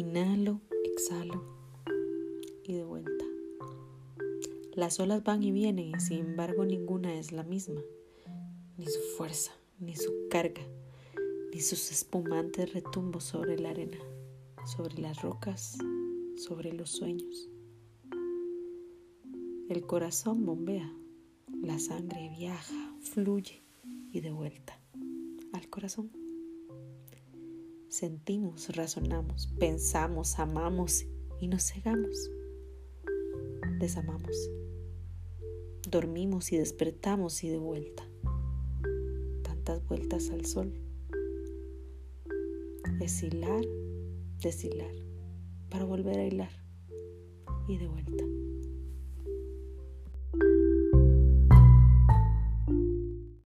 Inhalo, exhalo y de vuelta. Las olas van y vienen y sin embargo ninguna es la misma, ni su fuerza, ni su carga, ni sus espumantes retumbos sobre la arena, sobre las rocas, sobre los sueños. El corazón bombea, la sangre viaja, fluye y de vuelta al corazón. Sentimos, razonamos, pensamos, amamos y nos cegamos. Desamamos. Dormimos y despertamos y de vuelta. Tantas vueltas al sol. Es hilar, deshilar, para volver a hilar y de vuelta.